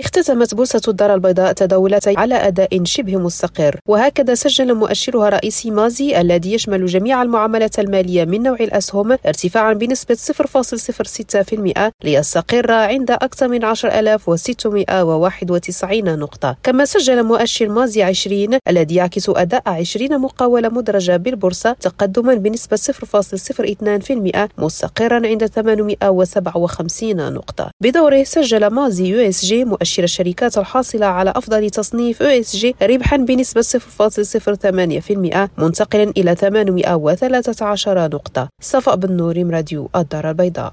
اختتمت بورصة الدار البيضاء تداولات على أداء شبه مستقر وهكذا سجل مؤشرها رئيسي MASI الذي يشمل جميع المعاملات المالية من نوع الأسهم ارتفاعا بنسبة 0.06% ليستقر عند أكثر من 10691 نقطة. كما سجل مؤشر MASI 20 الذي يعكس أداء 20 مقاولة مدرجة بالبورصة تقدما بنسبة 0.02% مستقرا عند 857 نقطة. بدوره سجل MASI ESG مؤشر الشركات الحاصلة على أفضل تصنيف ESG ربحا بنسبة 0.08% منتقلا إلى 813 نقطة. صفاء بن نور راديو الدار البيضاء.